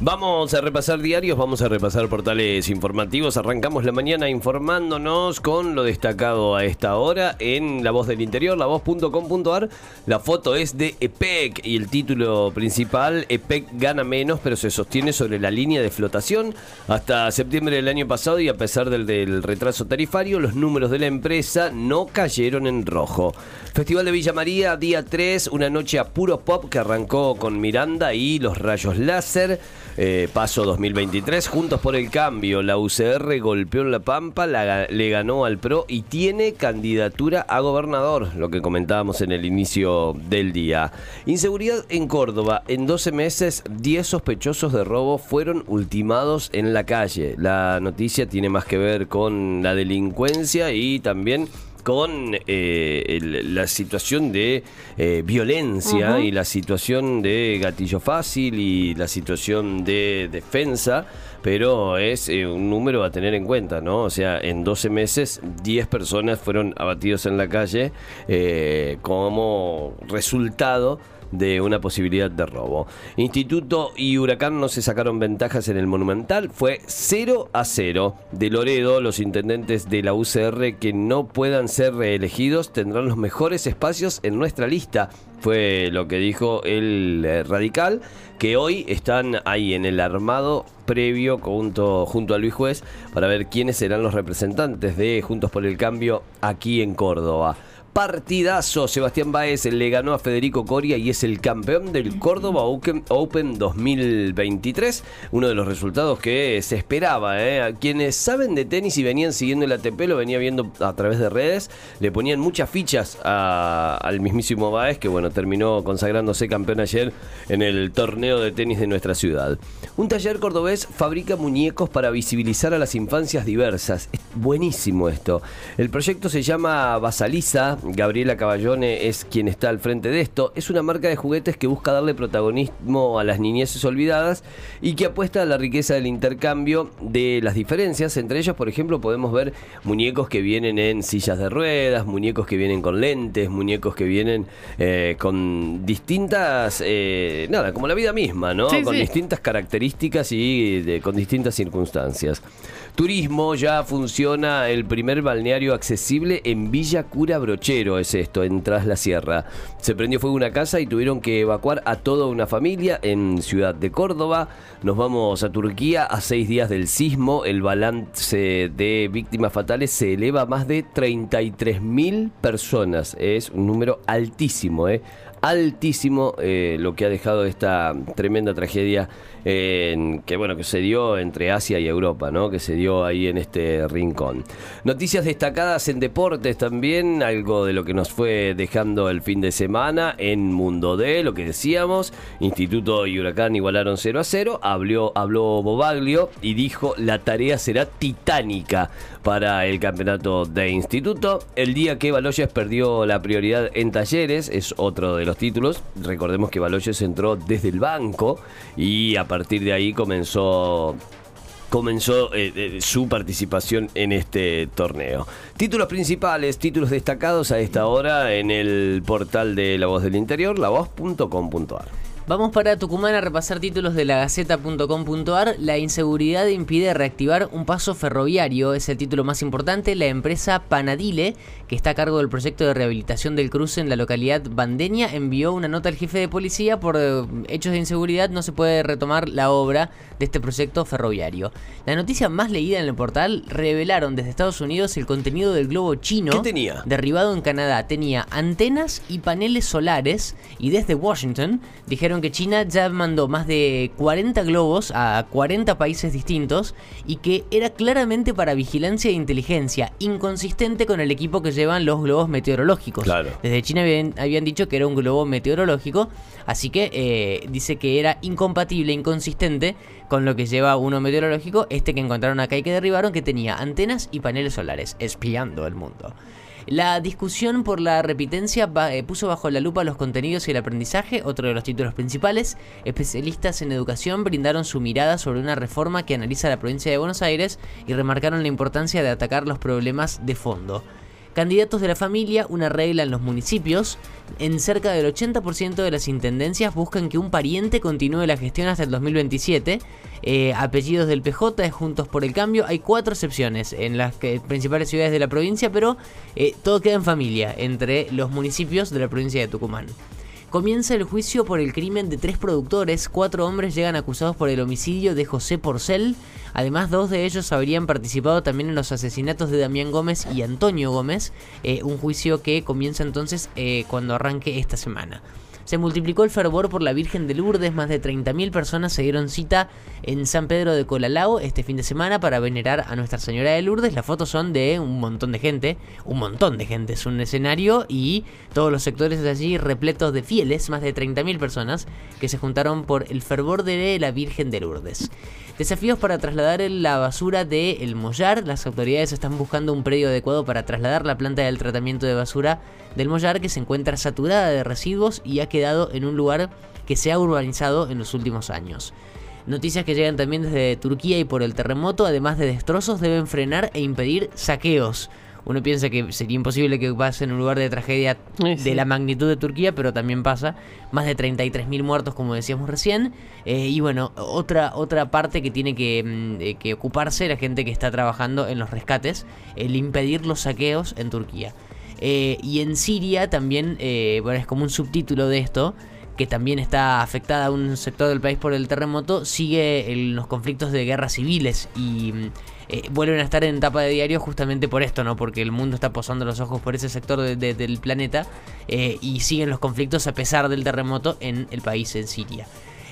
Vamos a repasar diarios, vamos a repasar portales informativos. Arrancamos la mañana informándonos con lo destacado a esta hora en La Voz del Interior, lavoz.com.ar. La foto es de EPEC y el título principal, EPEC gana menos pero se sostiene sobre la línea de flotación. Hasta septiembre del año pasado y a pesar del, del retraso tarifario, los números de la empresa no cayeron en rojo. Festival de Villa María, día 3, una noche a puro pop que arrancó con Miranda y los rayos láser. Eh, paso 2023, Juntos por el Cambio, la UCR golpeó en La Pampa, le ganó al PRO y tiene candidatura a gobernador, lo que comentábamos en el inicio del día. Inseguridad en Córdoba, en 12 meses 10 sospechosos de robo fueron ultimados en la calle. La noticia tiene más que ver con la delincuencia y también con eh, la situación de eh, violencia y la situación de gatillo fácil y la situación de defensa, pero es eh, un número a tener en cuenta, ¿no? O sea, en 12 meses 10 personas fueron abatidos en la calle como resultado de una posibilidad de robo. Instituto y Huracán no se sacaron ventajas en el Monumental, fue 0 a 0. De Loredo, los intendentes de la UCR que no puedan ser reelegidos tendrán los mejores espacios en nuestra lista. Fue lo que dijo el eh, radical, que hoy están ahí en el armado previo junto, junto a Luis Juez para ver quiénes serán los representantes de Juntos por el Cambio aquí en Córdoba partidazo. Sebastián Baez le ganó a Federico Coria y es el campeón del Córdoba Open 2023. Uno de los resultados que se esperaba. ¿eh? quienes saben de tenis y venían siguiendo el ATP, lo venía viendo a través de redes, le ponían muchas fichas al mismísimo Baez, que bueno, terminó consagrándose campeón ayer en el torneo de tenis de nuestra ciudad. Un taller cordobés fabrica muñecos para visibilizar a las infancias diversas. Es buenísimo esto. El proyecto se llama Basaliza Gabriela Caballone es quien está al frente de esto. Es una marca de juguetes que busca darle protagonismo a las niñeces olvidadas y que apuesta a la riqueza del intercambio de las diferencias. Entre ellos, por ejemplo, podemos ver muñecos que vienen en sillas de ruedas, muñecos que vienen con lentes, muñecos que vienen eh, con distintas, eh, nada, como la vida misma, ¿no? con distintas características y con distintas circunstancias. Turismo, ya funciona el primer balneario accesible en Villa Cura Brochero, es esto, en Tras la Sierra. Se prendió fuego una casa y tuvieron que evacuar a toda una familia en Ciudad de Córdoba. Nos vamos a Turquía a seis días del sismo. El balance de víctimas fatales se eleva a más de 33.000 personas. Es un número altísimo, ¿eh? Altísimo eh, lo que ha dejado esta tremenda tragedia que bueno que se dio entre Asia y Europa, ¿no? Que se dio ahí en este rincón. Noticias destacadas en deportes también, algo de lo que nos fue dejando el fin de semana en Mundo D, lo que decíamos, Instituto y Huracán igualaron 0 a 0, habló, habló Bobaglio y dijo la tarea será titánica para el campeonato de instituto. El día que Baloyes perdió la prioridad en talleres, es otro de los títulos. Recordemos que Baloyes entró desde el banco y a partir de ahí comenzó comenzó eh, eh, su participación en este torneo. Títulos principales, títulos destacados a esta hora en el portal de La Voz del Interior, lavoz.com.ar. Vamos para Tucumán a repasar títulos de la Gaceta.com.ar. La inseguridad impide reactivar un paso ferroviario, es el título más importante. La empresa Panadile, que está a cargo del proyecto de rehabilitación del cruce en la localidad bandeña, envió una nota al jefe de policía por eh, hechos de inseguridad. No se puede retomar la obra de este proyecto ferroviario. La noticia más leída en el portal revelaron desde Estados Unidos el contenido del globo chino ¿Qué tenía? derribado en Canadá. Tenía antenas y paneles solares y desde Washington dijeron que China ya mandó más de 40 globos a 40 países distintos y que era claramente para vigilancia e inteligencia, inconsistente con el equipo que llevan los globos meteorológicos. Desde China habían, dicho que era un globo meteorológico, así que eh, dice que era incompatible, inconsistente con lo que lleva uno meteorológico, este que encontraron acá y que derribaron, que tenía antenas y paneles solares, espiando el mundo. La discusión por la repitencia eh, puso bajo la lupa los contenidos y el aprendizaje, otro de los títulos principales. Especialistas en educación brindaron su mirada sobre una reforma que analiza la provincia de Buenos Aires y remarcaron la importancia de atacar los problemas de fondo. Candidatos de la familia, una regla en los municipios. En cerca del 80% de las intendencias buscan que un pariente continúe la gestión hasta el 2027. Eh, apellidos del PJ es Juntos por el Cambio. Hay cuatro excepciones en las principales ciudades de la provincia, pero eh, todo queda en familia entre los municipios de la provincia de Tucumán. Comienza el juicio por el crimen de tres productores. Cuatro hombres llegan acusados por el homicidio de José Porcel. Además, dos de ellos habrían participado también en los asesinatos de Damián Gómez y Antonio Gómez. eh, un juicio que comienza entonces eh, cuando arranque esta semana. Se multiplicó el fervor por la Virgen de Lourdes, más de 30.000 personas se dieron cita en San Pedro de Colalao este fin de semana para venerar a Nuestra Señora de Lourdes. Las fotos son de un montón de gente, un montón de gente, es un escenario y todos los sectores de allí repletos de fieles, más de 30.000 personas que se juntaron por el fervor de la Virgen de Lourdes. Desafíos para trasladar la basura de Mollar. Las autoridades están buscando un predio adecuado para trasladar la planta del tratamiento de basura del Mollar que se encuentra saturada de residuos y ha quedado en un lugar que se ha urbanizado en los últimos años. Noticias que llegan también desde Turquía y por el terremoto, además de destrozos, deben frenar e impedir saqueos. Uno piensa que sería imposible que pase en un lugar de tragedia Sí, sí. de la magnitud de Turquía, pero también pasa. Más de 33.000 muertos, como decíamos recién. Eh, y bueno, otra, otra parte que tiene que, mm, eh, que ocuparse la gente que está trabajando en los rescates, el impedir los saqueos en Turquía. Eh, y en Siria también, eh, bueno, es como un subtítulo de esto, que también está afectada a un sector del país por el terremoto, sigue en los conflictos de guerras civiles y mm, eh, vuelven a estar en tapa de diario justamente por esto, ¿no? Porque el mundo está posando los ojos por ese sector de- de- del planeta y siguen los conflictos a pesar del terremoto en el país, en Siria.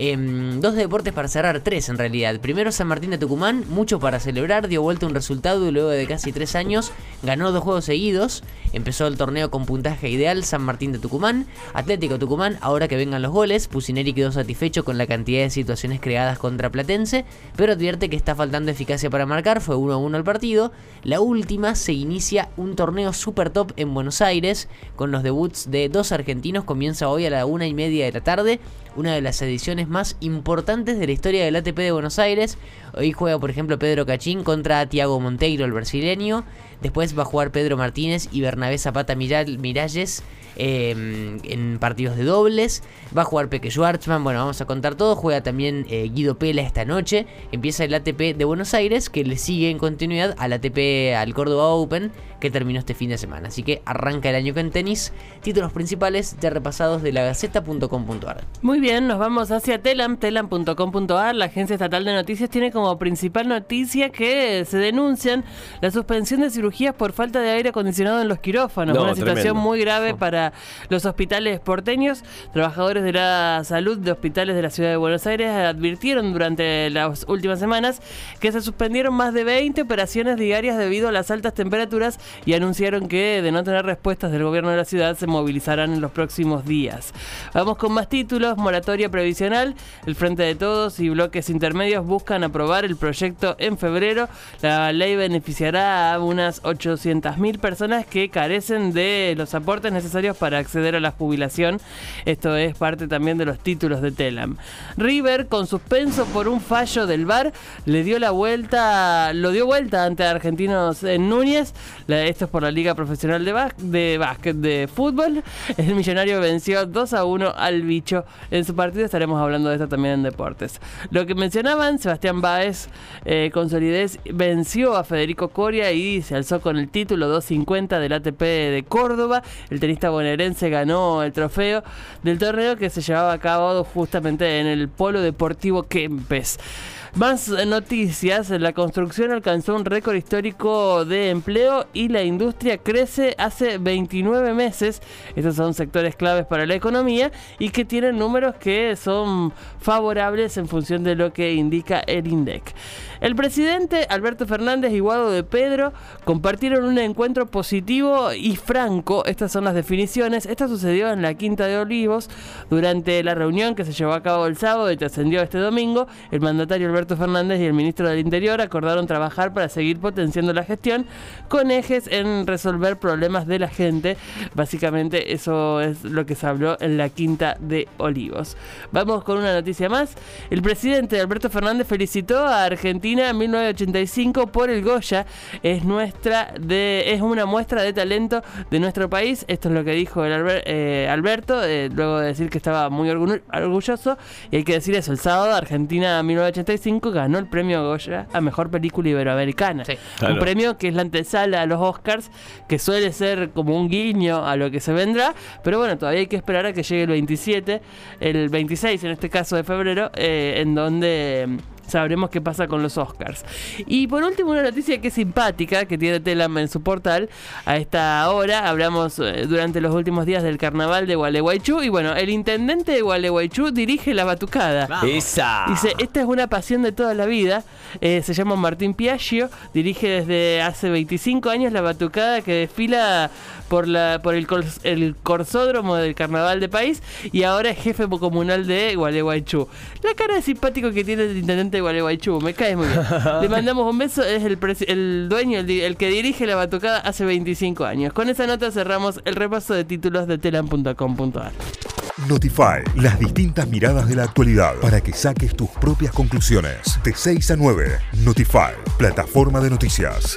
Em, dos deportes para cerrar, tres en realidad. Primero San Martín de Tucumán, mucho para celebrar, dio vuelta un resultado y luego de casi tres años ganó dos juegos seguidos. Empezó el torneo con puntaje ideal San Martín de Tucumán, Atlético Tucumán, ahora que vengan los goles, Pusineri quedó satisfecho con la cantidad de situaciones creadas contra Platense, pero advierte que está faltando eficacia para marcar, fue 1 a 1 el partido. La última se inicia un torneo super top en Buenos Aires, con los debuts de dos argentinos, comienza hoy a la una y media de la tarde, una de las ediciones más importantes de la historia del ATP de Buenos Aires. Hoy juega, por ejemplo, Pedro Cachín contra Thiago Monteiro, el brasileño. Después va a jugar Pedro Martínez y Bernabé Zapata Miral- Miralles eh, en partidos de dobles. Va a jugar Peque Schwartzman. Bueno, vamos a contar todo. Juega también eh, Guido Pela esta noche. Empieza el ATP de Buenos Aires que le sigue en continuidad al ATP al Córdoba Open que terminó este fin de semana. Así que arranca el año con tenis. Títulos principales ya repasados de la Gaceta.com.ar. Muy bien, nos vamos hacia Telam, telam.com.ar. La agencia estatal de noticias tiene como principal noticia que se denuncian la suspensión de cirugías por falta de aire acondicionado en los quirófanos. No, una situación muy grave para los hospitales porteños. Trabajadores de la salud de hospitales de la ciudad de Buenos Aires advirtieron durante las últimas semanas que se suspendieron más de 20 operaciones diarias debido a las altas temperaturas y anunciaron que de no tener respuestas del gobierno de la ciudad se movilizarán en los próximos días. Vamos con más títulos, moratoria previsional, el Frente de Todos y bloques intermedios buscan aprobar el proyecto en febrero. La ley beneficiará a unas 800.000 personas que carecen de los aportes necesarios para acceder a la jubilación. Esto es parte también de los títulos de Telam. River, con suspenso por un fallo del VAR, le dio la vuelta, lo dio vuelta ante Argentinos en Núñez. Esto es por la Liga Profesional de, bás- de Básquet de Fútbol. El millonario venció 2 a 1 al bicho. Su partido estaremos hablando de esto también en deportes. Lo que mencionaban, Sebastián Báez eh, con solidez venció a Federico Coria y se alzó con el título 250 del ATP de Córdoba. El tenista bonaerense ganó el trofeo del torneo que se llevaba a cabo justamente en el Polo Deportivo Kempes. Más noticias, la construcción alcanzó un récord histórico de empleo y la industria crece hace 29 meses. Estos son sectores claves para la economía y que tienen números que son favorables en función de lo que indica el INDEC. El presidente Alberto Fernández y Guado de Pedro compartieron un encuentro positivo y franco. Estas son las definiciones. Esto sucedió en la Quinta de Olivos durante la reunión que se llevó a cabo el sábado y trascendió este domingo. El mandatario Alberto Alberto Fernández y el ministro del Interior acordaron trabajar para seguir potenciando la gestión con ejes en resolver problemas de la gente. Básicamente eso es lo que se habló en la Quinta de Olivos. Vamos con una noticia más. El presidente Alberto Fernández felicitó a Argentina en 1985 por el Goya. Es nuestra de es una muestra de talento de nuestro país. Esto es lo que dijo el eh, Alberto eh, luego de decir que estaba muy orgulloso y hay que decir eso, el sábado Argentina 1985 ganó el premio Goya a mejor película iberoamericana. Sí. Claro. Un premio que es la antesala a los Oscars, que suele ser como un guiño a lo que se vendrá, pero bueno, todavía hay que esperar a que llegue el 27, el 26 en este caso de febrero, eh, en donde sabremos qué pasa con los Oscars. Y por último, una noticia que es simpática, que tiene Telam en su portal. A esta hora hablamos eh, durante los últimos días del carnaval de Gualeguaychú. Y bueno, el intendente de Gualeguaychú dirige la batucada. Vamos. Esa. Dice, esta es una pasión de toda la vida. Eh, se llama Martín Piaggio. Dirige desde hace 25 años la batucada que desfila por, la, por el, cors- el corsódromo del carnaval de país. Y ahora es jefe comunal de Gualeguaychú. La cara de simpático que tiene el intendente de Gualeguaychú. Me cae muy bien. Le mandamos un beso. Es el, el dueño, el, el que dirige la batucada hace 25 años. Con esa nota cerramos el repaso de títulos de telam.com.ar. Notify, las distintas miradas de la actualidad para que saques tus propias conclusiones. De 6 a 9, Notify, plataforma de noticias.